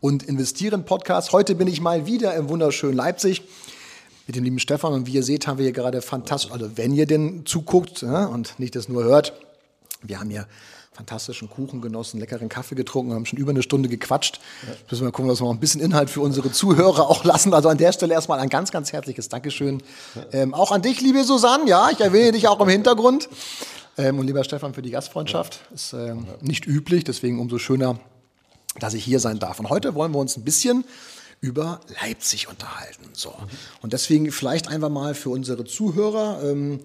und Investieren Podcast. Heute bin ich mal wieder im wunderschönen Leipzig mit dem lieben Stefan und wie ihr seht, haben wir hier gerade fantastisch, also wenn ihr denn zuguckt ja, und nicht das nur hört, wir haben hier fantastischen Kuchen genossen, leckeren Kaffee getrunken, haben schon über eine Stunde gequatscht. Ja. Müssen wir gucken, dass wir noch ein bisschen Inhalt für unsere Zuhörer auch lassen. Also an der Stelle erstmal ein ganz, ganz herzliches Dankeschön. Ja. Ähm, auch an dich, liebe Susanne. Ja, ich erwähne dich auch im Hintergrund. Ähm, und lieber Stefan, für die Gastfreundschaft. Ist ähm, nicht üblich, deswegen umso schöner, dass ich hier sein darf. Und heute wollen wir uns ein bisschen über Leipzig unterhalten. So. Und deswegen vielleicht einfach mal für unsere Zuhörer, ähm,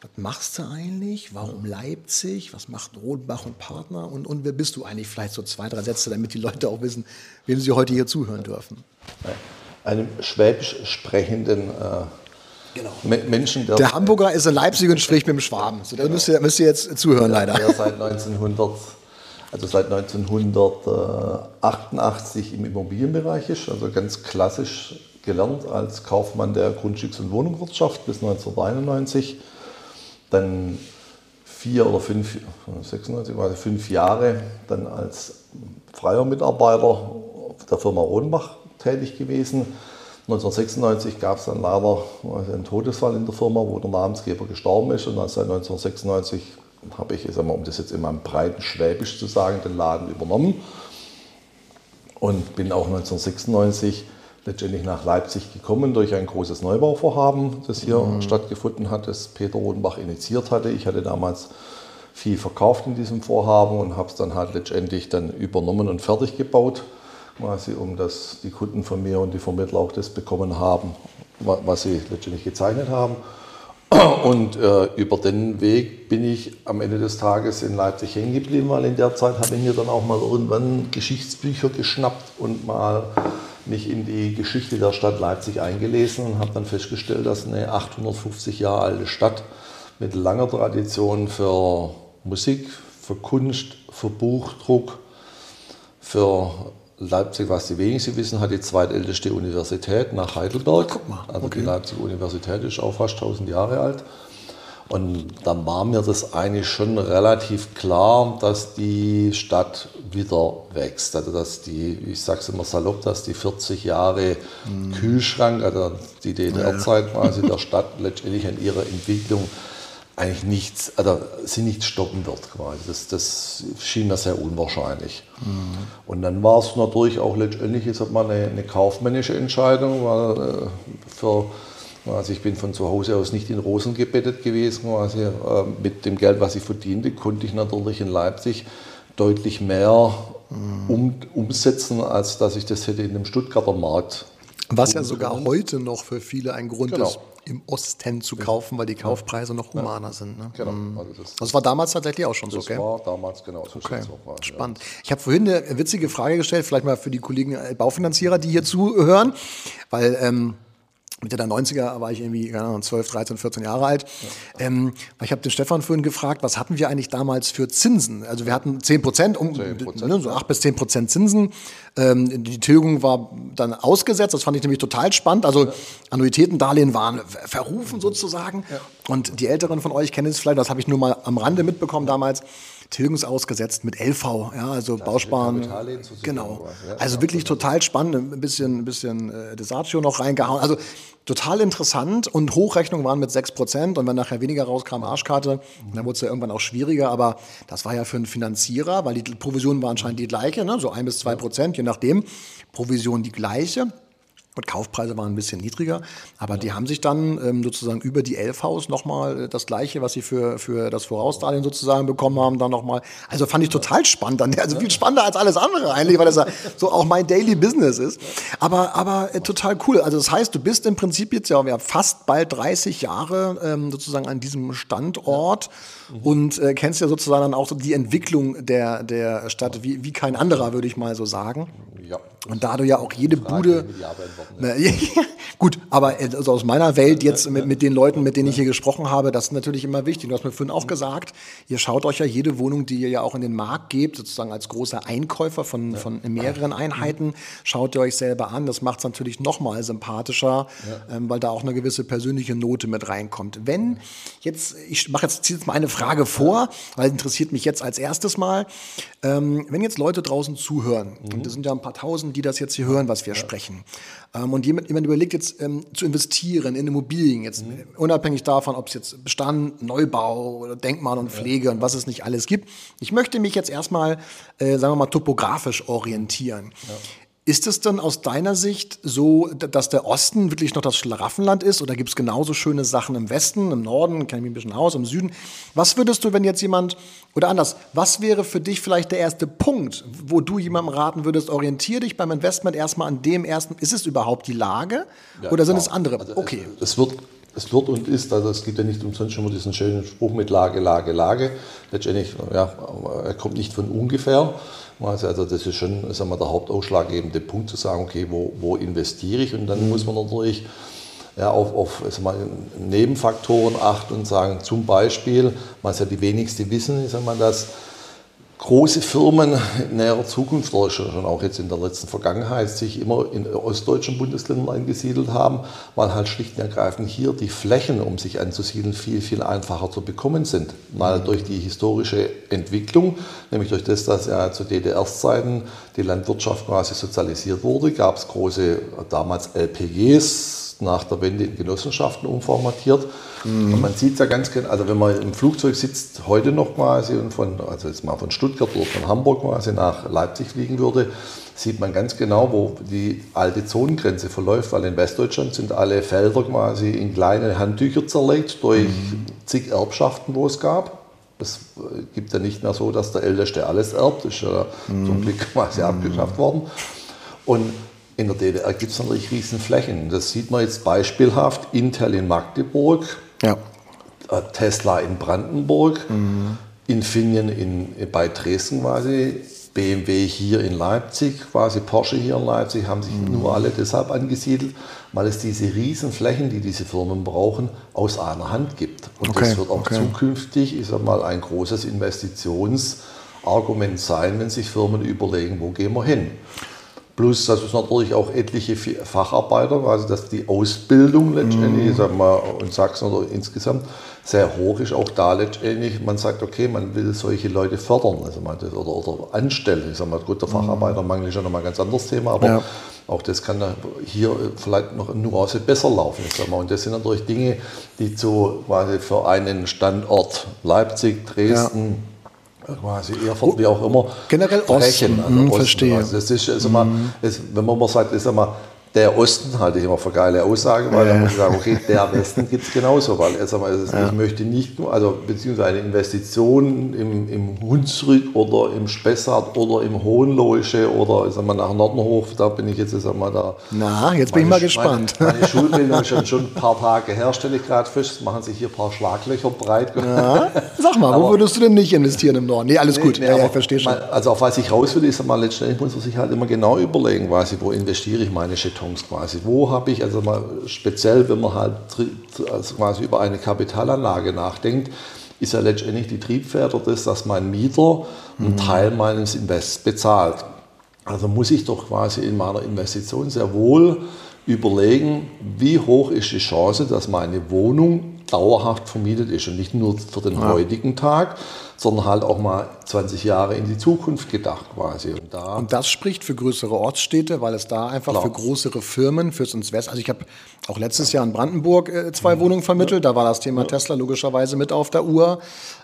was machst du eigentlich? Warum Leipzig? Was macht Rodenbach und Partner? Und, und wer bist du eigentlich? Vielleicht so zwei, drei Sätze, damit die Leute auch wissen, wem sie heute hier zuhören dürfen. Einem schwäbisch sprechenden äh Genau. Menschen. Der, der Hamburger ist in Leipzig und spricht mit dem Schwaben. So, da müsst ihr, müsst ihr jetzt zuhören, leider. Der seit 1900, also seit 1988 im Immobilienbereich ist, also ganz klassisch gelernt als Kaufmann der Grundstücks- und Wohnungswirtschaft bis 1991. Dann vier oder fünf, 96, also fünf Jahre dann als freier Mitarbeiter der Firma Rohnbach tätig gewesen 1996 gab es dann leider einen Todesfall in der Firma, wo der Namensgeber gestorben ist. Und seit 1996 habe ich, sag mal, um das jetzt in meinem breiten Schwäbisch zu sagen, den Laden übernommen. Und bin auch 1996 letztendlich nach Leipzig gekommen durch ein großes Neubauvorhaben, das hier mhm. stattgefunden hat, das Peter Rodenbach initiiert hatte. Ich hatte damals viel verkauft in diesem Vorhaben und habe es dann halt letztendlich dann übernommen und fertig gebaut quasi um dass die Kunden von mir und die Vermittler auch das bekommen haben, was sie letztendlich gezeichnet haben. Und äh, über den Weg bin ich am Ende des Tages in Leipzig hängen geblieben, weil in der Zeit habe ich mir dann auch mal irgendwann Geschichtsbücher geschnappt und mal mich in die Geschichte der Stadt Leipzig eingelesen und habe dann festgestellt, dass eine 850 Jahre alte Stadt mit langer Tradition für Musik, für Kunst, für Buchdruck, für Leipzig, was die wenigsten wissen, hat die zweitälteste Universität nach Heidelberg. Guck mal. Also okay. die Leipzig Universität ist auch fast 1000 Jahre alt. Und dann war mir das eigentlich schon relativ klar, dass die Stadt wieder wächst. Also dass die, ich sage es immer salopp, dass die 40 Jahre mhm. Kühlschrank, also die DDR-Zeit quasi der Stadt letztendlich an ihrer Entwicklung eigentlich nichts, also sie nicht stoppen wird quasi. Das, das schien mir sehr unwahrscheinlich. Mhm. Und dann war es natürlich auch letztendlich jetzt mal eine, eine kaufmännische Entscheidung, weil äh, für also ich bin von zu Hause aus nicht in Rosen gebettet gewesen. Quasi, äh, mit dem Geld, was ich verdiente, konnte ich natürlich in Leipzig deutlich mehr mhm. um, umsetzen, als dass ich das hätte in dem Stuttgarter Markt. Was ja sogar heute noch für viele ein Grund genau. ist, im Osten zu kaufen, weil die Kaufpreise noch humaner sind. Ne? Genau. Mhm. Also das, das, war damals tatsächlich auch schon so, gell? Das war damals genau so. Okay. War, Spannend. Ja. Ich habe vorhin eine witzige Frage gestellt, vielleicht mal für die Kollegen Baufinanzierer, die hier zuhören, weil ähm, Mitte der 90er war ich irgendwie Ahnung, 12, 13, 14 Jahre alt. Ja. Ähm, ich habe den Stefan vorhin gefragt, was hatten wir eigentlich damals für Zinsen? Also wir hatten 10 Prozent, um, 10%, ne, so 8 bis 10 Prozent Zinsen. Ähm, die Tilgung war dann ausgesetzt, das fand ich nämlich total spannend. Also ja. Annuitätendarlehen waren verrufen sozusagen. Ja. Und die Älteren von euch kennen es vielleicht, das habe ich nur mal am Rande mitbekommen damals tilgungsausgesetzt mit LV, ja, also das Bausparen. Genau. Ja, also wirklich genau. total spannend, ein bisschen, ein bisschen äh, Desatio noch reingehauen. Also total interessant und Hochrechnungen waren mit 6% und wenn nachher weniger rauskam, Arschkarte, mhm. dann wurde es ja irgendwann auch schwieriger, aber das war ja für einen Finanzierer, weil die Provision war anscheinend die gleiche, ne? so 1 bis 2 Prozent, je nachdem, Provision die gleiche. Und Kaufpreise waren ein bisschen niedriger, aber die haben sich dann ähm, sozusagen über die Elfhaus nochmal äh, das Gleiche, was sie für, für das Vorausdarlehen sozusagen bekommen haben, dann nochmal. Also fand ich total spannend, also viel spannender als alles andere eigentlich, weil das ja so auch mein Daily Business ist. Aber, aber äh, total cool. Also das heißt, du bist im Prinzip jetzt ja, ja fast bald 30 Jahre ähm, sozusagen an diesem Standort mhm. und äh, kennst ja sozusagen dann auch so die Entwicklung der, der Stadt wie, wie kein anderer, würde ich mal so sagen. Ja. Und da du ja auch jede Frage, Bude. Gut, aber also aus meiner Welt jetzt mit, mit den Leuten, mit denen ich hier gesprochen habe, das ist natürlich immer wichtig. Du hast mir vorhin auch gesagt, ihr schaut euch ja jede Wohnung, die ihr ja auch in den Markt gebt, sozusagen als großer Einkäufer von, von mehreren Einheiten, schaut ihr euch selber an. Das macht es natürlich nochmal sympathischer, ähm, weil da auch eine gewisse persönliche Note mit reinkommt. Wenn jetzt, ich mache jetzt, ziehe jetzt mal eine Frage vor, weil interessiert mich jetzt als erstes mal, ähm, wenn jetzt Leute draußen zuhören, mhm. und das sind ja ein paar tausend, die das jetzt hier hören, was wir sprechen. Ähm, und jemand, jemand überlegt jetzt ähm, zu investieren in Immobilien, jetzt mhm. unabhängig davon, ob es jetzt Bestand, Neubau oder Denkmal und Pflege ja. und was es nicht alles gibt. Ich möchte mich jetzt erstmal, äh, sagen wir mal, topografisch orientieren. Ja. Ist es denn aus deiner Sicht so, dass der Osten wirklich noch das Schlaraffenland ist oder gibt es genauso schöne Sachen im Westen, im Norden, kenne ich mich ein bisschen aus, im Süden? Was würdest du, wenn jetzt jemand, oder anders, was wäre für dich vielleicht der erste Punkt, wo du jemandem raten würdest, orientiere dich beim Investment erstmal an dem ersten, ist es überhaupt die Lage ja, oder sind klar. es andere? Also okay. Es, es, wird, es wird und ist, also es gibt ja nicht umsonst schon mal diesen schönen Spruch mit Lage, Lage, Lage. Letztendlich, ja, er kommt nicht von ungefähr. Also das ist schon sagen wir, der hauptausschlaggebende Punkt zu sagen, okay, wo, wo investiere ich? Und dann mhm. muss man natürlich ja, auf, auf mal, Nebenfaktoren achten und sagen, zum Beispiel, was ja die wenigsten wissen, ist einmal, dass große Firmen in näherer Zukunft oder schon auch jetzt in der letzten Vergangenheit sich immer in ostdeutschen Bundesländern angesiedelt haben, weil halt schlicht und ergreifend hier die Flächen, um sich anzusiedeln, viel, viel einfacher zu bekommen sind. Mal durch die historische Entwicklung, nämlich durch das, dass ja zu DDR-Zeiten die Landwirtschaft quasi sozialisiert wurde, gab es große, damals LPGs, nach der Wende in Genossenschaften umformatiert. Mhm. Und man sieht es ja ganz genau, also wenn man im Flugzeug sitzt, heute noch quasi und von, also jetzt mal von Stuttgart oder von Hamburg quasi nach Leipzig fliegen würde, sieht man ganz genau, wo die alte Zonengrenze verläuft, weil in Westdeutschland sind alle Felder quasi in kleine Handtücher zerlegt durch mhm. zig Erbschaften, wo es gab. Es gibt ja nicht mehr so, dass der Älteste alles erbt, ist ja mhm. zum Glück quasi mhm. abgeschafft worden. Und in der DDR gibt es natürlich riesen Flächen. Das sieht man jetzt beispielhaft. Intel in Magdeburg, ja. Äh, Tesla in Brandenburg, mhm. Infineon in, bei Dresden quasi, BMW hier in Leipzig, quasi Porsche hier in Leipzig, haben sich mhm. nur alle deshalb angesiedelt, weil es diese riesen Flächen, die diese Firmen brauchen, aus einer Hand gibt. Und okay. das wird auch okay. zukünftig, ich sag mal, ein großes Investitionsargument sein, wenn sich Firmen überlegen, wo gehen wir hin. Plus, dass es natürlich auch etliche Facharbeiter, also dass die Ausbildung letztendlich, mm. sagen wir in Sachsen oder insgesamt sehr hoch ist. Auch da letztendlich, man sagt, okay, man will solche Leute fördern also man oder, oder anstellen. Ich sage mal, gut, der mhm. Facharbeitermangel ist ja nochmal ein ganz anderes Thema, aber ja. auch das kann hier vielleicht noch eine Nuance besser laufen. Ich sag mal. Und das sind natürlich Dinge, die zu quasi für einen Standort Leipzig, Dresden, ja quasi Erfurt, wie auch immer, generell sprechen. Osten, also mhm, Osten. verstehe. Also das ist also mhm. mal, es, wenn man mal sagt, ist immer der Osten halte ich immer für geile Aussage, weil ja. dann muss ich sagen, okay, der Westen gibt es genauso, weil also, ja. ich möchte nicht nur, also beziehungsweise eine Investition im, im Hunsrück oder im Spessart oder im Hohenloische oder sag mal, nach Nordernhof, da bin ich jetzt sag mal, da. Na, jetzt bin ich mal gespannt. Meine, meine Schulbildung ist schon, schon ein paar Tage her, stelle ich gerade fest, machen sich hier ein paar Schlaglöcher breit. Ja. Sag mal, aber, wo würdest du denn nicht investieren im Norden? Nee, alles nee, gut, nee, ja, ja, ich verstehe schon. Also auf was ich raus will, ist mal letztendlich muss man sich halt immer genau überlegen, quasi, wo investiere ich meine Jetons Kartons quasi. Wo habe ich, also mal speziell, wenn man halt also quasi über eine Kapitalanlage nachdenkt, ist ja letztendlich die Triebfeder das, dass mein Mieter einen mhm. Teil meines Invests bezahlt. Also muss ich doch quasi in meiner Investition sehr wohl überlegen, wie hoch ist die Chance, dass meine Wohnung dauerhaft vermietet ist und nicht nur für den ja. heutigen Tag, sondern halt auch mal 20 Jahre in die Zukunft gedacht quasi. Und, da und das spricht für größere Ortsstädte, weil es da einfach klar. für größere Firmen, fürs Invest, also ich habe auch letztes Jahr in Brandenburg äh, zwei. Wohnungen vermittelt, da war das Thema Tesla logischerweise mit auf der Uhr.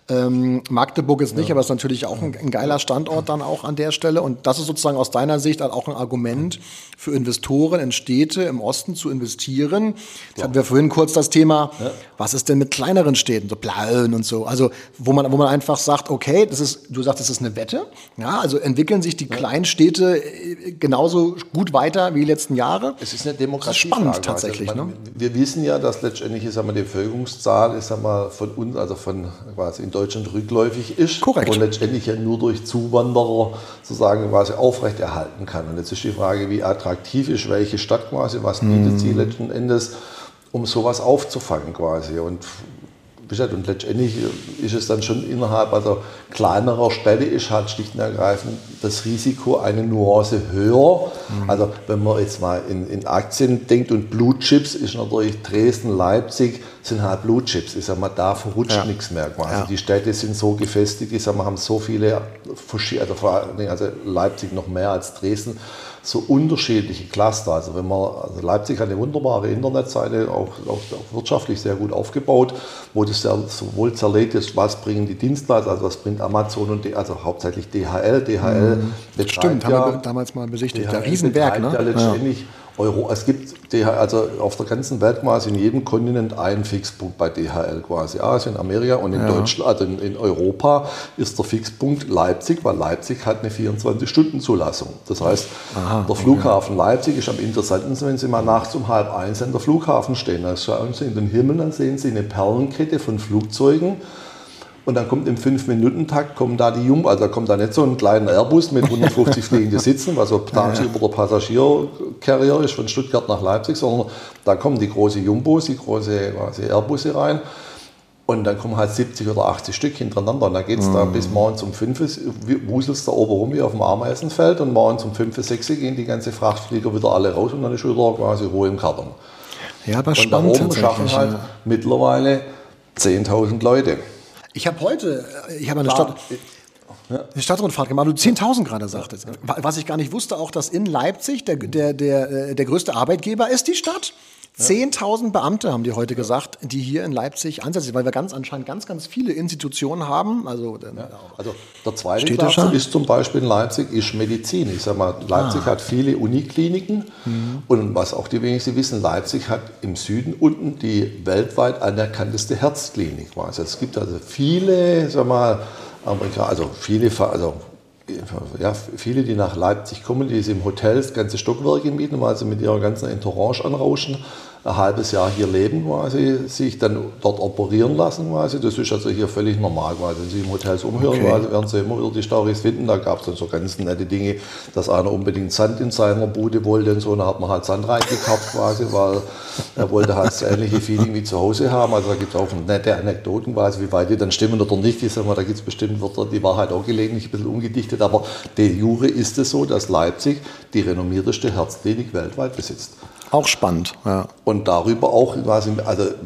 Ähm, Magdeburg ist nicht, ja. aber es ist natürlich auch ein, ein, geiler Standort dann auch an der Stelle. Und das ist sozusagen aus deiner Sicht auch ein Argument für Investoren in Städte im Osten zu investieren. Jetzt ja. hatten wir vorhin kurz das Thema, was ist denn mit kleineren Städten, so Plauen und so. Also wo man, wo man einfach sagt, okay, das ist, du sagst, das ist eine Wette. Ja, also entwickeln sich die kleinen Städte äh, genauso gut weiter wie die letzten Jahre. Es ist eine Demokratie. Ist spannend also tatsächlich. Also man, ne? Wir wissen ja, dass letztendlich ist, die Bevölkerungszahl ist, von uns, also von quasi in Deutschland rückläufig ist Korrekt. und letztendlich ja nur durch Zuwanderer sozusagen quasi aufrechterhalten kann. Und jetzt ist die Frage, wie attraktiv ist welche Stadt quasi, was bietet mhm. sie letzten Endes, um sowas aufzufangen quasi. Und und letztendlich ist es dann schon innerhalb also kleinerer Städte ist halt schlicht und ergreifend das Risiko eine Nuance höher. Mhm. Also wenn man jetzt mal in, in Aktien denkt und Blue Chips ist natürlich Dresden, Leipzig sind halt Blue Chips. Ich sag mal, da verrutscht ja. nichts mehr quasi. Ja. Die Städte sind so gefestigt, ich sag mal, haben so viele, also vor allem also Leipzig noch mehr als Dresden so unterschiedliche Cluster. Also wenn man, also Leipzig hat eine wunderbare Internetseite, auch, auch, auch wirtschaftlich sehr gut aufgebaut, wo das ja sowohl zerlegt ist, was bringen die Dienstleister, also was bringt Amazon und also hauptsächlich DHL. DHL mhm. Stimmt, ja, haben wir damals mal besichtigt. DHL der Riesenwerk, ne? Ja letztendlich ja. Euro, es gibt DHL, also auf der ganzen Welt quasi in jedem Kontinent einen Fixpunkt bei DHL quasi. Asien, Amerika und in ja. Deutschland, also in, in, Europa ist der Fixpunkt Leipzig, weil Leipzig hat eine 24-Stunden-Zulassung. Das heißt, Aha, der Flughafen okay. Leipzig ist am interessantesten, wenn Sie mal nachts um halb eins an der Flughafen stehen. Dann schauen Sie in den Himmel, dann sehen Sie eine Perlenkette von Flugzeugen und dann kommt im 5-Minuten-Takt, kommen da die Jumbo, also da kommt da nicht so ein kleiner Airbus mit 150 fliegende Sitzen, was so tagsüber der Passagiercarrier ist von Stuttgart nach Leipzig, sondern da kommen die großen Jumbos, die großen quasi Airbusse rein. Und dann kommen halt 70 oder 80 Stück hintereinander. Und dann geht es mhm. da bis morgens um 5 wuselst da oben rum wie auf dem Ameisenfeld. Und morgens um 5, 6 gehen die ganze Frachtflieger wieder alle raus und dann ist wieder quasi Ruhe im Karton. Ja, aber und spannend. Da oben schaffen halt ja. mittlerweile 10.000 Leute. Ich habe heute, äh, ich habe eine Stadt, ja. eine Stadtrundfahrt gemacht, du 10.000 gerade sagtest. Was ich gar nicht wusste, auch, dass in Leipzig der, der, der, äh, der größte Arbeitgeber ist die Stadt. 10.000 Beamte haben die heute gesagt, die hier in Leipzig ansässig weil wir ganz anscheinend ganz, ganz viele Institutionen haben. Also, ja, also der zweite Cluster ist zum Beispiel in Leipzig ist Medizin. Ich sage mal, Leipzig ah. hat viele Unikliniken mhm. und was auch die wenigsten wissen, Leipzig hat im Süden unten die weltweit anerkannteste Herzklinik. Also es gibt also viele, sag mal, Amerika, also viele, also ja, viele, die nach Leipzig kommen, die im Hotels ganze Stockwerke mieten, weil sie mit ihrer ganzen Entourage anrauschen ein halbes Jahr hier leben quasi, sich dann dort operieren lassen quasi. Das ist also hier völlig normal quasi. Wenn Sie im Hotels umhören, okay. quasi, werden Sie immer wieder die Stories finden. Da gab es dann so ganz nette Dinge, dass einer unbedingt Sand in seiner Bude wollte und so. Und da hat man halt Sand reingekauft quasi, weil er wollte halt das ähnliche Feeling wie zu Hause haben. Also da gibt es auch nette Anekdoten quasi, wie weit die dann stimmen oder nicht. Ich sag mal, da gibt es bestimmt Wörter, die Wahrheit auch gelegentlich ein bisschen umgedichtet. Aber de jure ist es so, dass Leipzig die renommierteste Herzklinik weltweit besitzt. Auch spannend, ja. Und darüber auch, also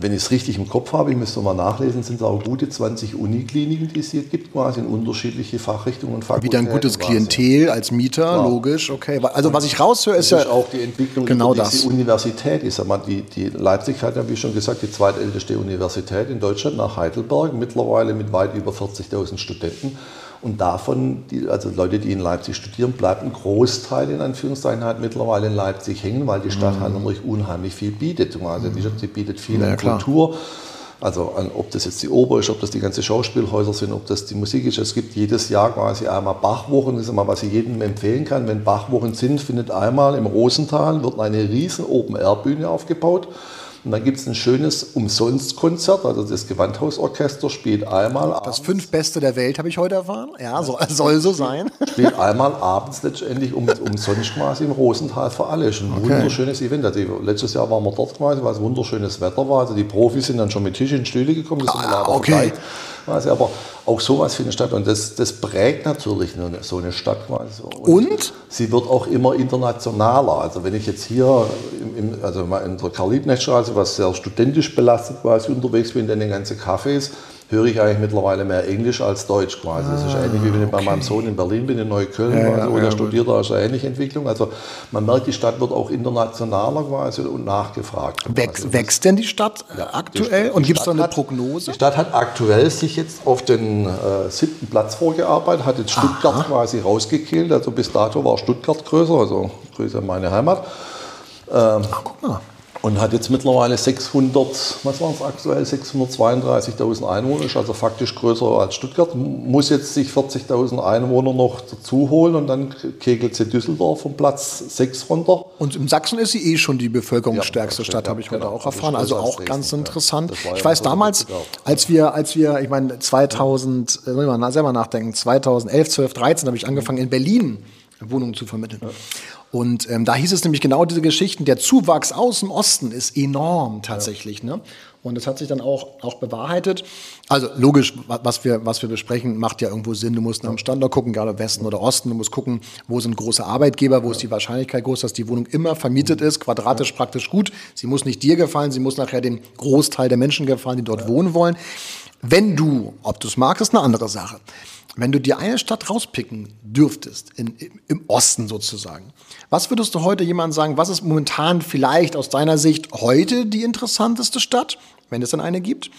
wenn ich es richtig im Kopf habe, ich müsste mal nachlesen, sind es auch gute 20 Unikliniken, die es hier gibt, quasi in unterschiedliche Fachrichtungen und Fakultäten. Wieder ein gutes quasi. Klientel als Mieter, Klar. logisch, okay. Also was ich raushöre, ist, ist ja auch die Entwicklung genau über das. Universität. Ich sag mal, die, die Leipzig hat ja, wie schon gesagt, die zweitälteste Universität in Deutschland nach Heidelberg, mittlerweile mit weit über 40.000 Studenten. Und davon, die, also Leute, die in Leipzig studieren, bleibt ein Großteil in Anführungszeichen halt mittlerweile in Leipzig hängen, weil die Stadt mhm. halt natürlich unheimlich viel bietet. Also die Stadt bietet viel ja, an Kultur. Also an, ob das jetzt die Oper ist, ob das die ganzen Schauspielhäuser sind, ob das die Musik ist. Es gibt jedes Jahr quasi einmal Bachwochen, das ist mal, was ich jedem empfehlen kann. Wenn Bachwochen sind, findet einmal im Rosental wird eine riesen Open-Air-Bühne aufgebaut. Und dann gibt es ein schönes Umsonstkonzert, also das Gewandhausorchester spielt einmal abends. Das fünf Beste der Welt habe ich heute erfahren. Ja, so, soll so sein. Spielt einmal abends letztendlich um, umsonst quasi im Rosenthal für alle. Ist ein okay. wunderschönes Event. Also letztes Jahr waren wir dort quasi, weil es wunderschönes Wetter war. Also die Profis sind dann schon mit Tisch und Stühle gekommen. Das ah, okay. Quasi, aber auch sowas für eine Stadt. Und das, das prägt natürlich so eine Stadt quasi. Und, Und? Sie wird auch immer internationaler. Also wenn ich jetzt hier im, im, also in der Karl-Liebknecht-Straße, was sehr studentisch belastet quasi unterwegs bin, in den ganzen Cafés, höre ich eigentlich mittlerweile mehr Englisch als Deutsch quasi. das ist ähnlich wie wenn ich bei meinem Sohn in Berlin bin, in Neukölln, ja, quasi, wo ja, studiert, da ist eine ähnliche Entwicklung. Also man merkt, die Stadt wird auch internationaler quasi und nachgefragt. Wächst, wächst denn die Stadt ja, aktuell? Die, und gibt es da eine hat, Prognose? Die Stadt hat aktuell sich jetzt auf den äh, siebten Platz vorgearbeitet, hat jetzt Stuttgart Aha. quasi rausgekillt. Also bis dato war Stuttgart größer, also größer meine Heimat. Ähm, Ach, guck mal und hat jetzt mittlerweile 600, was waren es aktuell, 632.000 Einwohner, ist also faktisch größer als Stuttgart, muss jetzt sich 40.000 Einwohner noch dazu holen und dann kegelt sie Düsseldorf vom Platz 6 runter. Und in Sachsen ist sie eh schon die bevölkerungsstärkste ja, Stadt, habe ich genau, heute auch erfahren, also auch Dresden, ganz interessant. Ja, ich weiß damals, als wir, als wir, ich meine 2000, ja. äh, mal selber nachdenken, 2011, 12, 13 habe ich angefangen in Berlin Wohnungen zu vermitteln. Und ähm, da hieß es nämlich genau diese Geschichten, der Zuwachs aus dem Osten ist enorm tatsächlich. Ja. Ne? Und das hat sich dann auch, auch bewahrheitet. Also logisch, was wir, was wir besprechen, macht ja irgendwo Sinn. Du musst nach dem Standort gucken, gerade Westen oder Osten. Du musst gucken, wo sind große Arbeitgeber, wo ist die Wahrscheinlichkeit groß, dass die Wohnung immer vermietet ist, quadratisch praktisch gut. Sie muss nicht dir gefallen, sie muss nachher dem Großteil der Menschen gefallen, die dort ja. wohnen wollen. Wenn du, ob du es magst, ist eine andere Sache. Wenn du dir eine Stadt rauspicken dürftest, in, im Osten sozusagen, was würdest du heute jemandem sagen, was ist momentan vielleicht aus deiner Sicht heute die interessanteste Stadt, wenn es denn eine gibt?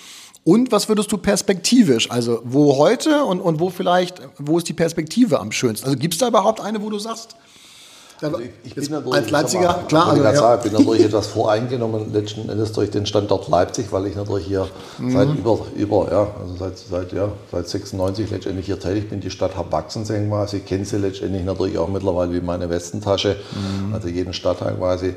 Und was würdest du perspektivisch, also wo heute und, und wo vielleicht, wo ist die Perspektive am schönsten? Also gibt es da überhaupt eine, wo du sagst, also ich, ich bin natürlich, als Leipziger, mal, klar, also, ja. sagen, bin natürlich etwas voreingenommen, letzten Endes durch den Standort Leipzig, weil ich natürlich hier mhm. seit über, über, ja, also seit, seit, ja, seit 96 letztendlich hier tätig bin, die Stadt habe wachsen sehen quasi, kenne sie letztendlich natürlich auch mittlerweile wie meine Westentasche, mhm. also jeden Stadtteil quasi.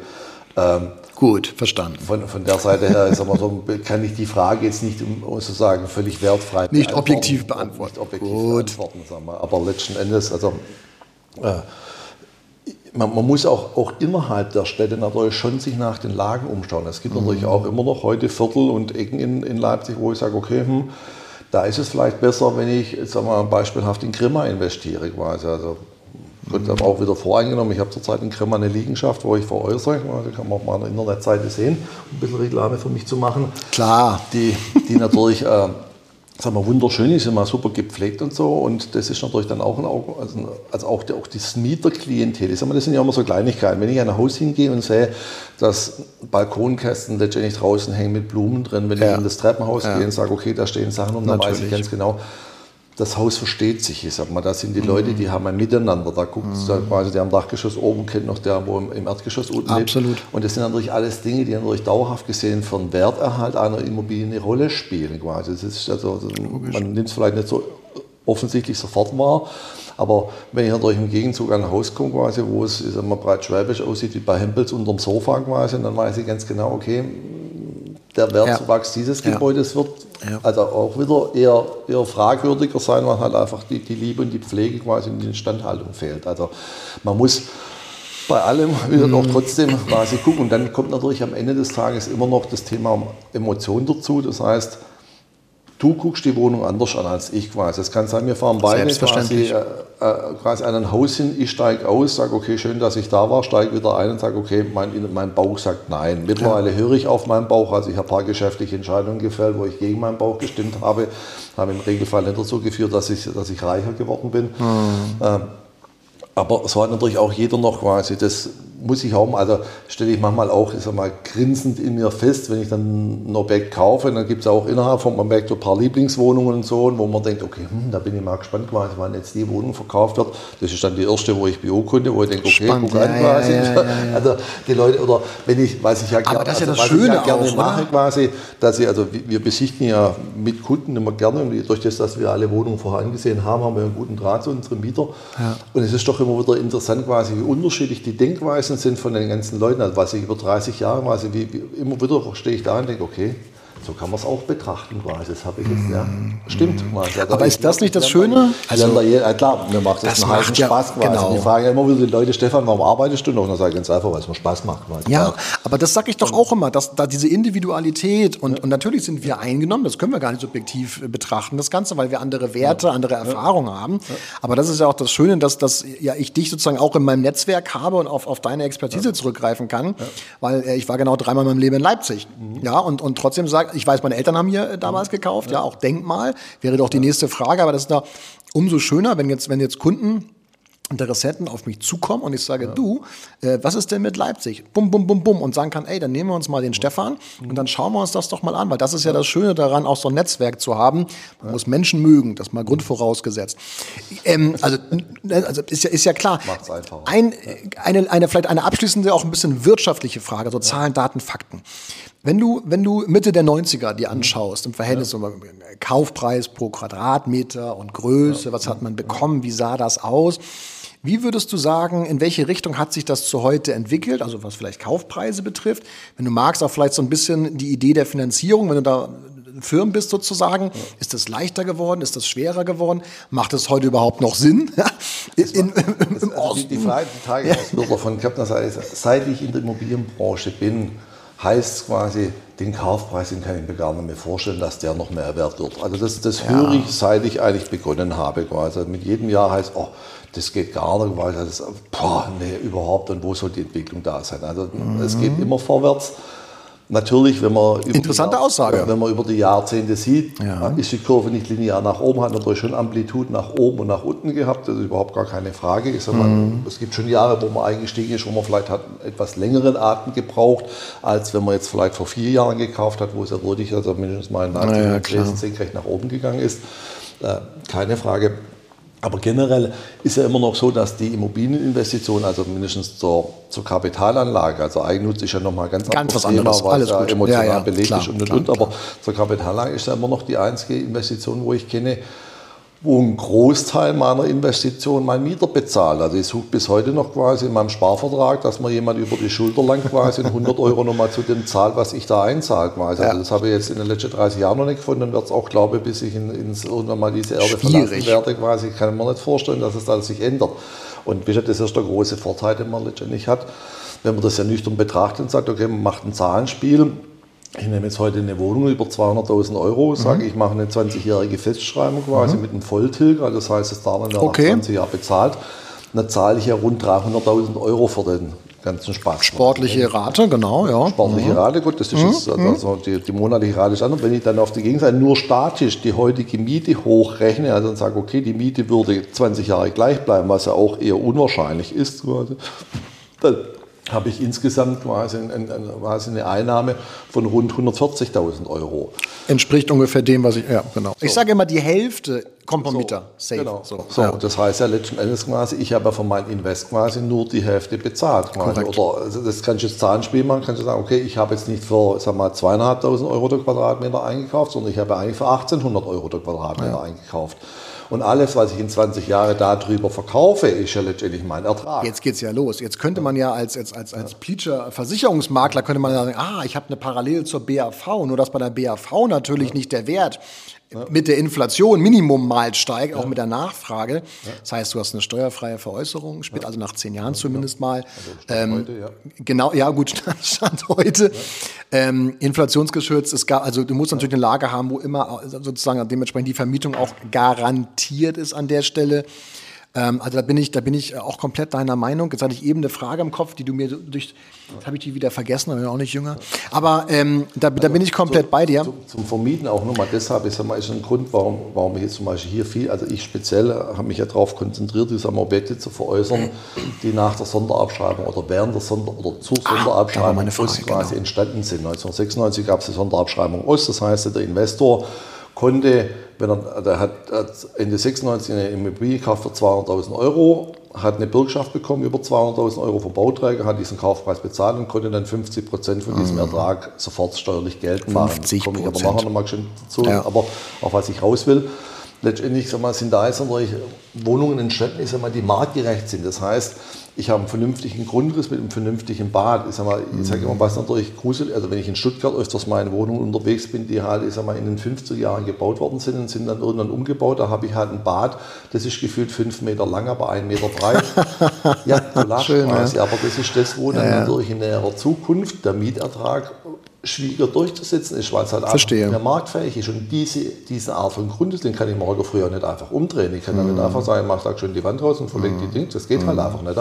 Ähm, Gut, verstanden. Von, von der Seite her ist aber so, kann ich die Frage jetzt nicht um sozusagen völlig wertfrei nicht objektiv beantworten. Nicht objektiv Gut. beantworten, sagen wir. Aber letzten Endes, also äh, man, man, muss auch, auch innerhalb der Städte natürlich schon sich nach den Lagen umschauen. Es gibt mhm. natürlich auch immer noch heute Viertel und Ecken in, in Leipzig, wo ich sage, okay, hm, da ist es vielleicht besser, wenn ich sagen wir, beispielhaft in Grimma investiere quasi. Also wird aber auch wieder voreingenommen. Ich habe zurzeit in Grimma eine Liegenschaft, wo ich veräußere. Da kann man auf meiner Internetseite sehen, um ein bisschen Reklame für mich zu machen. Klar. Die, die natürlich äh, sagen wir, wunderschön ist, immer super gepflegt und so. Und das ist natürlich dann auch ein Auge, also, also auch, die, auch das Mieterklientel. das sind ja immer so Kleinigkeiten. Wenn ich an ein Haus hingehe und sehe, dass Balkonkästen letztendlich draußen hängen mit Blumen drin, wenn ja. ich in das Treppenhaus ja. gehe und sage, okay, da stehen Sachen und dann weiß ich ganz genau, das Haus versteht sich. Ich sag mal, das sind die Leute, die haben ein Miteinander. Da guckt mhm. quasi der am Dachgeschoss oben kennt noch der, wo im Erdgeschoss unten Absolut. lebt. Und das sind natürlich alles Dinge, die natürlich dauerhaft gesehen für den Werterhalt einer Immobilie eine Rolle spielen. Quasi. Das ist also, man nimmt es vielleicht nicht so offensichtlich sofort wahr. Aber wenn ich natürlich im Gegenzug an ein Haus komme, quasi, wo es ich sag mal, breit schwäbisch aussieht, wie bei Hempels unterm Sofa quasi, dann weiß ich ganz genau, okay, der Wertzuwachs ja. dieses Gebäudes wird ja. also auch wieder eher, eher fragwürdiger sein, weil halt einfach die, die Liebe und die Pflege quasi in die Instandhaltung fehlt. Also man muss bei allem wieder mhm. noch trotzdem quasi gucken. Und dann kommt natürlich am Ende des Tages immer noch das Thema Emotion dazu. Das heißt, du guckst die Wohnung anders an als ich quasi. Es kann sein, wir fahren beide quasi, äh, äh, quasi an ein Haus hin, ich steige aus, sage, okay, schön, dass ich da war, steige wieder ein und sage, okay, mein, mein Bauch sagt nein. Mittlerweile ja. höre ich auf meinen Bauch, also ich habe ein paar geschäftliche Entscheidungen gefällt, wo ich gegen meinen Bauch gestimmt habe, haben im Regelfall nicht dazu geführt, dass ich, dass ich reicher geworden bin. Mhm. Ähm, aber so hat natürlich auch jeder noch quasi das muss ich haben, also stelle ich manchmal auch ich sag mal, grinsend in mir fest, wenn ich dann ein Objekt kaufe. dann gibt es auch innerhalb vom Objekt ein paar Lieblingswohnungen und so, wo man denkt, okay, hm, da bin ich mal gespannt, quasi, wann jetzt die Wohnung verkauft wird. Das ist dann die erste, wo ich beurkunde, wo ich denke, okay, Spannend, guck an ja, quasi. Ja, ja, also die Leute, oder wenn ich, weiß ich ja gerne, das also, was Schöne ich ja gerne auch, mache quasi, dass ich, also wir besichtigen ja mit Kunden immer gerne und durch das, dass wir alle Wohnungen vorher angesehen haben, haben wir einen guten Draht zu unseren Mietern. Und es ist doch immer wieder interessant quasi, wie unterschiedlich die Denkweisen sind von den ganzen Leuten. Also was ich über 30 Jahre, also wie, wie immer wieder stehe ich da und denke, okay, So kann man es auch betrachten quasi. Das habe ich jetzt, ja. Stimmt. Quasi. Aber ist das nicht das Schöne? Also, also ja, klar, mir macht das, das einen macht ja- Spaß quasi. genau. Wir fragen ja immer wieder die Leute, Stefan, warum arbeitest du noch? Und dann sage ich ganz einfach, weil es mir Spaß macht. Quasi. Ja, aber das sage ich doch auch immer, dass da diese Individualität und, und natürlich sind wir eingenommen, das können wir gar nicht subjektiv äh, betrachten, das Ganze, weil wir andere Werte, andere Erfahrungen haben. Aber das ist ja auch das Schöne, dass, dass ja, ich dich sozusagen auch in meinem Netzwerk habe und auf, auf deine Expertise zurückgreifen kann, weil äh, ich war genau dreimal in meinem Leben in Leipzig. Ja, und, und trotzdem sagt, ich weiß, meine Eltern haben hier äh, damals gekauft, ja, auch Denkmal, wäre doch die nächste Frage, aber das ist da umso schöner, wenn jetzt, wenn jetzt Kunden Interessenten auf mich zukommen und ich sage, du, äh, was ist denn mit Leipzig? Bum, bum, bum, bum. Und sagen kann, ey, dann nehmen wir uns mal den Stefan und dann schauen wir uns das doch mal an, weil das ist ja das Schöne daran, auch so ein Netzwerk zu haben. Man muss Menschen mögen, das ist mal grundvorausgesetzt. Ähm, also, also ist ja, ist ja klar. Macht's einfacher. Ein, eine, eine, vielleicht eine abschließende, auch ein bisschen wirtschaftliche Frage, so Zahlen, Daten, Fakten. Wenn du, wenn du Mitte der 90er die anschaust, im Verhältnis zum Kaufpreis pro Quadratmeter und Größe, was hat man bekommen, wie sah das aus? Wie würdest du sagen, in welche Richtung hat sich das zu heute entwickelt? Also was vielleicht Kaufpreise betrifft. Wenn du magst, auch vielleicht so ein bisschen die Idee der Finanzierung, wenn du da Firmen bist sozusagen, ist das leichter geworden, ist das schwerer geworden? Macht es heute überhaupt noch Sinn? in, in, im Also die, die Frage, die aus Bürger von ist, seit ich in der Immobilienbranche bin, heißt quasi, den Kaufpreis, den kann ich mir gar nicht mehr vorstellen, dass der noch mehr wert wird. Also das, das höre ich, seit ich eigentlich begonnen habe. Quasi. Mit jedem Jahr heißt, oh, das geht gar nicht, weil das, boah, nee, überhaupt, und wo soll die Entwicklung da sein? Also es geht immer vorwärts. Natürlich, wenn man über Interessante die Aussage. wenn man über die Jahrzehnte sieht, Ja. ist die Kurve nicht linear nach oben, hat natürlich schon Amplitude nach oben und nach unten gehabt. Das ist überhaupt gar keine Frage. Ich sag mal, Mhm. Es gibt schon Jahre, wo man eingestiegen ist, wo man vielleicht hat einen etwas längeren Atem gebraucht, als wenn man jetzt vielleicht vor vier Jahren gekauft hat, wo es ja wirklich, also mindestens mal in Leipzig Ja, ja, senkrecht nach oben gegangen ist. Äh, keine Frage. Aber generell ist ja immer noch so, dass die Immobilieninvestition, also mindestens zur, zur Kapitalanlage, also Eigennutz ist ja nochmal ganz, Ganz was Thema, anderes. was Alles ja gut. emotional Ja, ja, belegt klar, ist und und klar, und. Aber zur Kapitalanlage ist ja immer noch die einzige Investition, wo ich kenne, wo ein Großteil meiner Investition mein Mieter bezahlt. Also ich suche bis heute noch quasi in meinem Sparvertrag, dass mir jemand über die Schulter lang quasi 100 Euro nochmal zu dem zahlt, was ich da einzahle quasi. Also das habe ich jetzt in den letzten 30 Jahren noch nicht gefunden und wird es auch, glaube ich, bis ich in, ins, irgendwann mal diese Erde Schwierig. verlassen werde quasi, kann man nicht vorstellen, dass es da sich ändert. Und das ist der große Vorteil, den man letztendlich hat, wenn man das ja nüchtern betrachtet und sagt, okay, man macht ein Zahlenspiel, ich nehme jetzt heute eine Wohnung über 200.000 Euro, sage ich mache eine 20-jährige Festschreibung quasi mit einem Volltilger, also das heißt, das Darlehen wird Okay. nach 20 Jahren bezahlt. Dann zahle ich ja rund 300.000 Euro für den ganzen Spaß. Sportliche Rate, genau, ja. Sportliche Rate, gut, das ist jetzt, also die, die monatliche Rate ist anders. Wenn ich dann auf der Gegenseite nur statisch die heutige Miete hochrechne, also dann sage, okay, die Miete würde 20 Jahre gleich bleiben, was ja auch eher unwahrscheinlich ist, quasi, dann habe ich insgesamt quasi, ein, ein, ein, quasi eine Einnahme von rund 140.000 Euro. Entspricht ungefähr dem, was ich, ja, genau. Ich sage immer, die Hälfte kommt vom Mieter. Safe. Genau. So, So, ja. das heißt ja letzten Endes quasi, ich habe ja von meinem Invest quasi nur die Hälfte bezahlt. Oder also das kannst du jetzt Zahlenspiel machen, kannst du sagen, okay, ich habe jetzt nicht für sag mal, 2.500 Euro der Quadratmeter eingekauft, sondern ich habe eigentlich für 1.800 Euro der Quadratmeter eingekauft. Und alles, was ich in 20 Jahre darüber verkaufe, ist ja letztendlich mein Ertrag. Jetzt geht's ja los. Jetzt könnte man ja als, als, als, als Pleacher Versicherungsmakler könnte man ja sagen, ah, ich habe eine Parallele zur BAV, nur dass bei der BAV natürlich nicht der Wert mit der Inflation Minimum mal steigt, auch mit der Nachfrage. Das heißt, du hast eine steuerfreie Veräußerung, spät, also nach zehn Jahren zumindest mal. Ähm, heute, ja. Genau, ja gut, Stand, Stand heute. Ähm, inflationsgeschützt, es gab, also du musst natürlich eine Lage haben, wo immer sozusagen dementsprechend die Vermietung auch garantiert ist an der Stelle. Ähm, also da bin ich, da bin ich auch komplett deiner Meinung. Jetzt hatte ich eben eine Frage im Kopf, die du mir durch, jetzt habe ich die wieder vergessen, aber ich bin auch nicht jünger. Aber ähm, da, da bin ich komplett bei dir. Zum, zum Vermieten auch nochmal deshalb, ich sag mal, ist ein Grund, warum, warum ich jetzt zum Beispiel hier viel, also ich speziell habe mich ja darauf konzentriert, mal, Objekte zu veräußern, die nach der Sonderabschreibung oder während der Sonder oder zur war Sonderabschreibung meine Frage, Ost quasi genau. entstanden sind. 1996 gab es die Sonderabschreibung Ost, das heißt, der Investor konnte, wenn er, der hat hat Ende 96 eine Immobilie gekauft für 200.000 Euro, hat eine Bürgschaft bekommen über 200.000 Euro vom Bauträger, hat diesen Kaufpreis bezahlt und konnte dann 50 Prozent von diesem Ertrag sofort steuerlich geltend machen. 50 Komme ich aber Prozent. nachher nochmal schön dazu. Ja. Aber auf was ich raus will, letztendlich sag mal, sind da jetzt natürlich Wohnungen entstanden, ich sag mal, die marktgerecht sind. Das heißt, ich habe einen vernünftigen Grundriss mit einem vernünftigen Bad. Ich sage sag immer, was natürlich gruselig, also wenn ich in Stuttgart öfters mal in Wohnungen unterwegs bin, die halt, ich sag mal, in den 50er Jahren gebaut worden sind und sind dann irgendwann umgebaut, da habe ich halt ein Bad, das ist gefühlt fünf Meter lang, aber ein Meter breit. ja, Schön, ja. aber das ist das, wo dann ja, natürlich in näherer Zukunft der Mietertrag schwieriger durchzusetzen ist, weil es halt Verstehe. einfach mehr marktfähig ist. Und diese, diese Art von Grund den kann ich morgen früher nicht einfach umdrehen. Ich kann dann nicht mhm. einfach sagen, ich mache da schon die Wand raus und verlege mm. die Dinge. Das geht halt mhm. einfach nicht.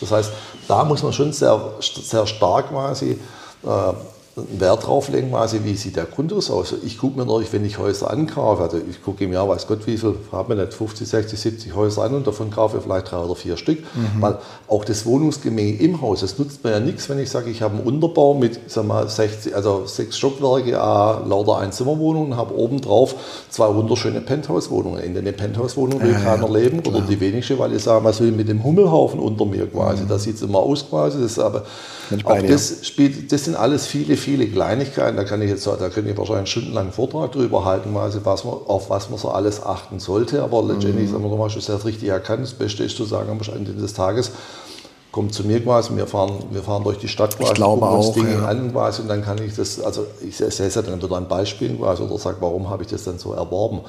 Das heißt, da muss man schon sehr, sehr stark quasi äh, Wert drauf legen, quasi, wie sieht der Grundriss aus. Ich gucke mir natürlich, wenn ich Häuser ankaufe, also ich gucke im Jahr, weiß Gott wie viel, habe mir nicht 50, 60, 70 Häuser an und davon kaufe ich vielleicht drei oder vier Stück, mhm. weil auch das Wohnungsgemenge im Haus, das nutzt mir ja nichts, wenn ich sage, ich habe einen Unterbau mit sag mal, 60, also sechs Stockwerke, lauter Einzimmerwohnungen, habe obendrauf zwei wunderschöne Penthouse-Wohnungen. In den Penthouse-Wohnungen will ja, keiner ja, leben klar. oder die wenigste, weil ich sage, was will mit dem Hummelhaufen unter mir quasi, mhm. da sieht es immer aus quasi, das aber auch das, spielt, das sind alles viele, viele Kleinigkeiten. Da kann ich jetzt, da könnte ich wahrscheinlich stundenlang einen Vortrag darüber halten, was man, auf was man so alles achten sollte. Aber letztendlich, mhm. sagen wir mal, ist das richtig erkannt. Das Beste ist zu sagen, am Ende des Tages, kommt zu mir quasi, wir fahren, wir fahren durch die Stadt quasi, ich glaube gucken uns auch, Dinge ja. an quasi und dann kann ich das, also ich ja dann wieder an Beispielen quasi oder sage, warum habe ich das dann so erworben.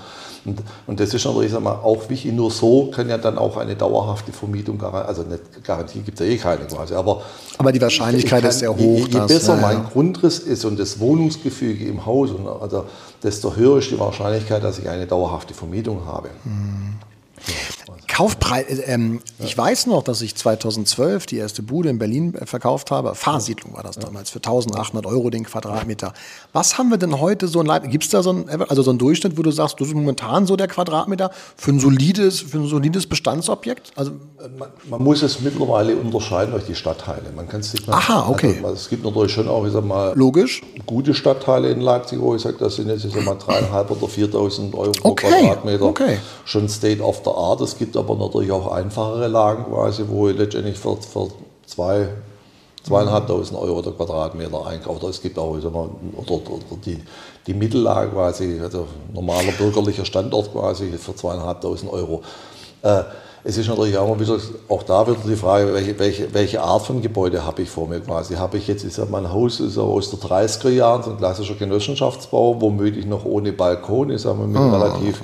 Und, und das ist natürlich sag mal, auch wichtig, nur so kann ja dann auch eine dauerhafte Vermietung, also nicht Garantie gibt es ja eh keine quasi, aber... Aber die Wahrscheinlichkeit kann, ist sehr hoch. Je, je besser ja, mein ja. Grundriss ist und das Wohnungsgefüge im Haus, und also, desto höher ist die Wahrscheinlichkeit, dass ich eine dauerhafte Vermietung habe. Mhm. Kaufpreis, äh, ähm, ja. ich weiß noch, dass ich 2012 die erste Bude in Berlin äh, verkauft habe. Fahrsiedlung war das ja. damals, für 1800 Euro den Quadratmeter. Was haben wir denn heute so in Leipzig? Gibt es da so einen, also so einen Durchschnitt, wo du sagst, das ist momentan so der Quadratmeter für ein solides, für ein solides Bestandsobjekt? Also, man, man muss es mittlerweile unterscheiden durch die Stadtteile. Man kann es nicht mehr, Aha, okay. Also, es gibt natürlich schon auch, ich sag mal, Logisch. gute Stadtteile in Leipzig, wo ich sage, das sind jetzt ich sag mal dreieinhalb oder 4.000 Euro pro Quadratmeter. Okay. Schon State of the Art. Es gibt aber natürlich auch einfachere Lagen quasi, wo ich letztendlich für, für zwei, zweieinhalbtausend Euro der Quadratmeter einkaufe. Es gibt auch mal, oder, oder die, die Mittellage quasi, also normaler bürgerlicher Standort quasi für zweieinhalbtausend Euro. Äh, es ist natürlich auch, wieder, auch da wieder die Frage, welche, welche, welche Art von Gebäude habe ich vor mir quasi. Habe ich jetzt, ist ja mein Haus ist ja aus den 30er Jahren, so ein klassischer Genossenschaftsbau, womöglich noch ohne Balkon, ist aber mit oh. relativ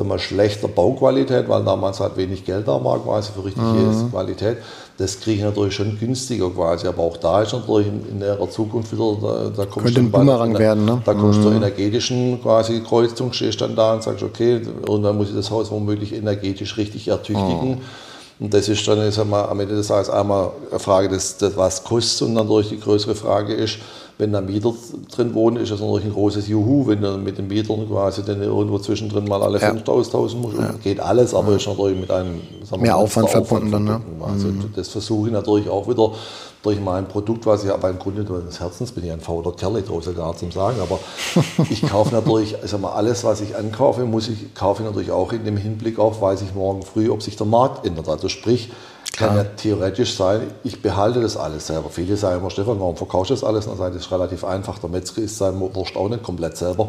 sagen wir, schlechter Bauqualität, weil damals halt wenig Geld da war quasi für richtige mhm. Qualität. Das kriege ich natürlich schon günstiger quasi, aber auch da ist natürlich in, näherer Zukunft wieder, da, da kommst Könnte ein Bumerang werden, ne? Da kommst mhm. du zur energetischen quasi Kreuzung, stehst dann da und sagst, okay, irgendwann muss ich das Haus womöglich energetisch richtig ertüchtigen. Mhm. Und das ist dann, ich sag mal, am Ende des Tages einmal eine Frage, des, des, was kostet und dann natürlich die größere Frage ist, wenn da Mieter drin wohnen, ist das natürlich ein großes Juhu, wenn du mit den Mietern quasi dann irgendwo zwischendrin mal alle ja. Austauschen musst. Ja. Geht alles, aber ja. ist natürlich mit einem mehr Aufwand verbunden. Dann, ne? also mhm. Das versuche ich natürlich auch wieder durch mein Produkt, was ich aber im Grunde des Herzens bin ich ein fauler Kerl, ich traue gar zum sagen, aber ich kaufe natürlich, ich sag mal, alles, was ich ankaufe, muss ich, kaufe ich natürlich auch in dem Hinblick auf, weiß ich morgen früh, ob sich der Markt ändert. Also sprich, kann ja theoretisch sein, ich behalte das alles selber. Viele sagen immer, Stefan, warum verkaufst du das alles? Und dann sage ich, das ist relativ einfach. Der Metzger ist sein Wurst auch nicht komplett selber.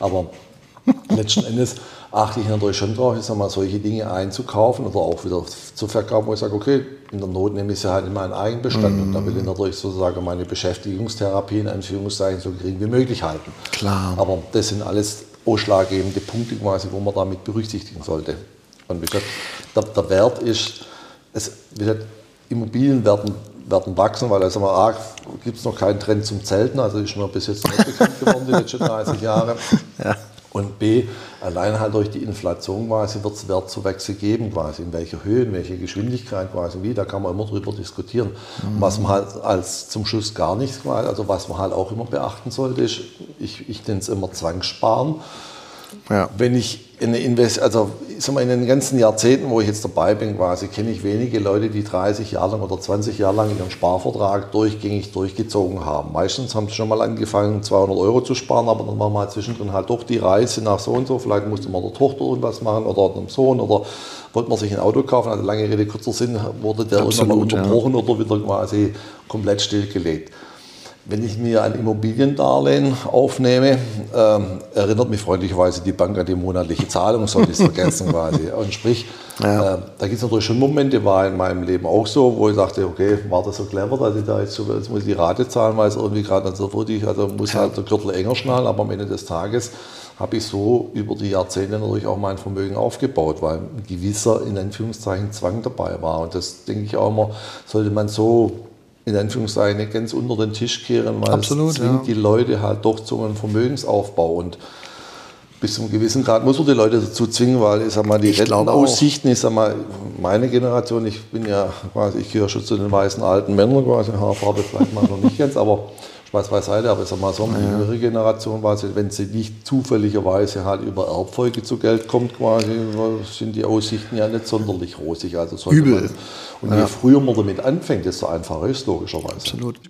Aber letzten Endes achte ich natürlich schon darauf, ich sag mal, solche Dinge einzukaufen oder auch wieder zu verkaufen, wo ich sage, okay, in der Not nehme ich sie halt in meinen Eigenbestand. Mm. Und da will ich natürlich sozusagen meine Beschäftigungstherapie in Anführungszeichen so gering wie möglich halten. Klar. Aber das sind alles ausschlaggebende Punkte quasi, wo man damit berücksichtigen sollte. Und wie gesagt, der, der Wert ist, es, wie gesagt, Immobilien werden, werden wachsen, weil also A, gibt es noch keinen Trend zum Zelten, also ist mir bis jetzt nicht bekannt geworden, die letzten 30 Jahre. Ja. Und B, allein halt durch die Inflation quasi wird es Wertzuwächse geben, quasi in welcher Höhe, in welcher Geschwindigkeit quasi wie, da kann man immer drüber diskutieren. Mhm. Was man halt als zum Schluss gar nicht, also was man halt auch immer beachten sollte, ist, ich, ich nenne es immer Zwangssparen. Ja. Wenn ich in, Invest also, sag mal, in den ganzen Jahrzehnten, wo ich jetzt dabei bin, quasi, kenne ich wenige Leute, die 30 Jahre lang oder 20 Jahre lang ihren Sparvertrag durchgängig durchgezogen haben. Meistens haben sie schon mal angefangen, 200 Euro zu sparen, aber dann war mal zwischendrin halt doch die Reise nach so und so. Vielleicht musste man der Tochter irgendwas machen oder dem Sohn oder wollte man sich ein Auto kaufen. Also lange Rede, kurzer Sinn, wurde der Absolut, irgendwann mal unterbrochen ja. oder wieder quasi komplett stillgelegt wenn ich mir ein Immobiliendarlehen aufnehme, ähm, erinnert mich freundlicherweise die Bank an die monatliche Zahlung, sollte ich es vergessen quasi. Und sprich, ja. äh, da gibt es natürlich schon Momente, war in meinem Leben auch so, wo ich dachte, okay, war das so clever, dass ich da jetzt, so, jetzt muss ich die Rate zahlen, weil es irgendwie gerade so wirklich, also muss halt der Gürtel enger schnallen, aber am Ende des Tages habe ich so über die Jahrzehnte natürlich auch mein Vermögen aufgebaut, weil ein gewisser, in Anführungszeichen, Zwang dabei war. Und das denke ich auch immer, sollte man so in Anführungszeichen nicht ganz unter den Tisch kehren, weil Absolut, es zwingt ja. die Leute halt doch zu einem Vermögensaufbau. Und bis zu einem gewissen Grad muss man die Leute dazu zwingen, weil ich sag mal, die Rentenaussichten, ich sag mal, meine Generation, ich bin ja quasi, ich gehöre schon zu den weißen alten Männern quasi, Haarfarbe vielleicht mal noch nicht ganz, aber Spaß beiseite, aber ich sag mal so, eine ja. jüngere Generation quasi, wenn sie nicht zufälligerweise halt über Erbfolge zu Geld kommt quasi, sind die Aussichten ja nicht sonderlich rosig. Also Übel. Man, und ja. je früher man damit anfängt, desto einfacher ist logischerweise. Absolut.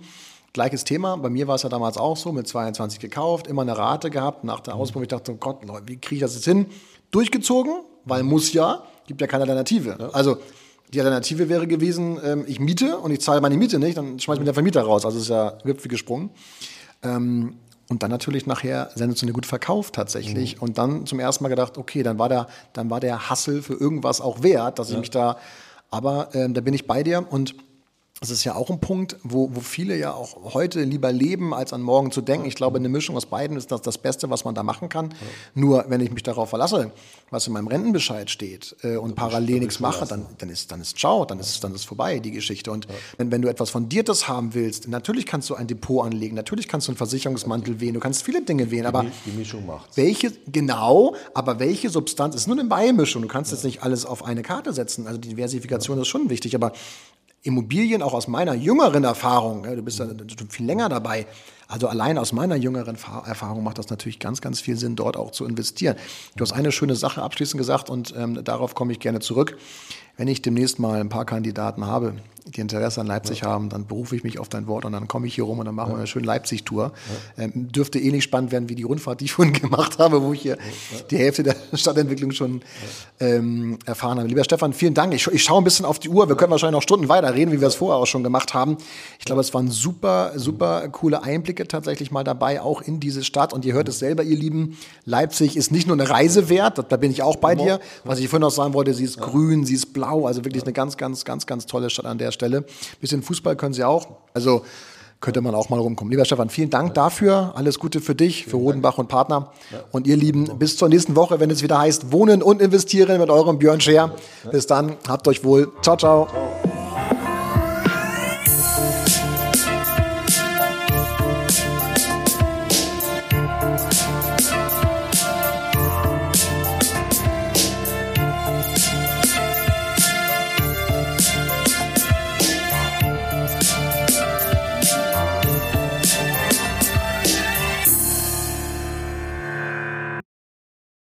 Gleiches Thema, bei mir war es ja damals auch so, mit 22 gekauft, immer eine Rate gehabt, nach der Ausbildung, ich dachte, oh Gott, wie kriege ich das jetzt hin? Durchgezogen, weil muss ja, gibt ja keine Alternative. Ja. Also die Alternative wäre gewesen, ähm, ich miete und ich zahle meine Miete nicht, dann schmeiße ich mir den Vermieter raus. Also ist ja Wipfel gesprungen. Ähm, und dann natürlich nachher sensationell gut verkauft tatsächlich. Mhm. Und dann zum ersten Mal gedacht, okay, dann war der, dann war der Hassel für irgendwas auch wert, dass ja. ich mich da, aber ähm, da bin ich bei dir und das ist ja auch ein Punkt, wo, wo viele ja auch heute lieber leben, als an morgen zu denken. Ich glaube, eine Mischung aus beiden ist das, das Beste, was man da machen kann. Ja. Nur, wenn ich mich darauf verlasse, was in meinem Rentenbescheid steht äh, und parallel nichts mache, dann, dann, ist, dann ist ciao, dann ist, dann ist vorbei, die Geschichte. Und ja. wenn, wenn du etwas Fundiertes haben willst, natürlich kannst du ein Depot anlegen, natürlich kannst du einen Versicherungsmantel wählen, du kannst viele Dinge wählen, aber die Mischung macht. Welche, genau, aber welche Substanz ist nur eine Beimischung? Du kannst ja. jetzt nicht alles auf eine Karte setzen. Also die Diversifikation ist schon wichtig, aber Immobilien, auch aus meiner jüngeren Erfahrung, du bist ja viel länger dabei, also allein aus meiner jüngeren Erfahrung macht das natürlich ganz, ganz viel Sinn, dort auch zu investieren. Du hast eine schöne Sache abschließend gesagt und ähm, darauf komme ich gerne zurück. Wenn ich demnächst mal ein paar Kandidaten habe, die Interesse an Leipzig ja. haben, dann berufe ich mich auf dein Wort und dann komme ich hier rum und dann machen ja. wir eine schöne Leipzig-Tour. Ja. Ähm, dürfte eh nicht spannend werden wie die Rundfahrt, die ich vorhin gemacht habe, wo ich hier die Hälfte der Stadtentwicklung schon ähm, erfahren habe. Lieber Stefan, vielen Dank. Ich, ich schaue ein bisschen auf die Uhr. Wir können wahrscheinlich noch Stunden weiter reden, wie wir es vorher auch schon gemacht haben. Ich glaube, es waren super, super coole Einblicke tatsächlich mal dabei, auch in diese Stadt. Und ihr hört es selber, ihr Lieben, Leipzig ist nicht nur eine Reise wert, da bin ich auch bei dir. Was ich vorhin noch sagen wollte, sie ist grün, sie ist blau, also wirklich eine ganz, ganz, ganz, ganz tolle Stadt an der Stelle. Ein bisschen Fußball können sie auch. Also könnte man auch mal rumkommen. Lieber Stefan, vielen Dank dafür. Alles Gute für dich, für Rodenbach und Partner. Und ihr Lieben, bis zur nächsten Woche, wenn es wieder heißt Wohnen und Investieren mit eurem Björn Scher. Bis dann, habt euch wohl. ciao. ciao.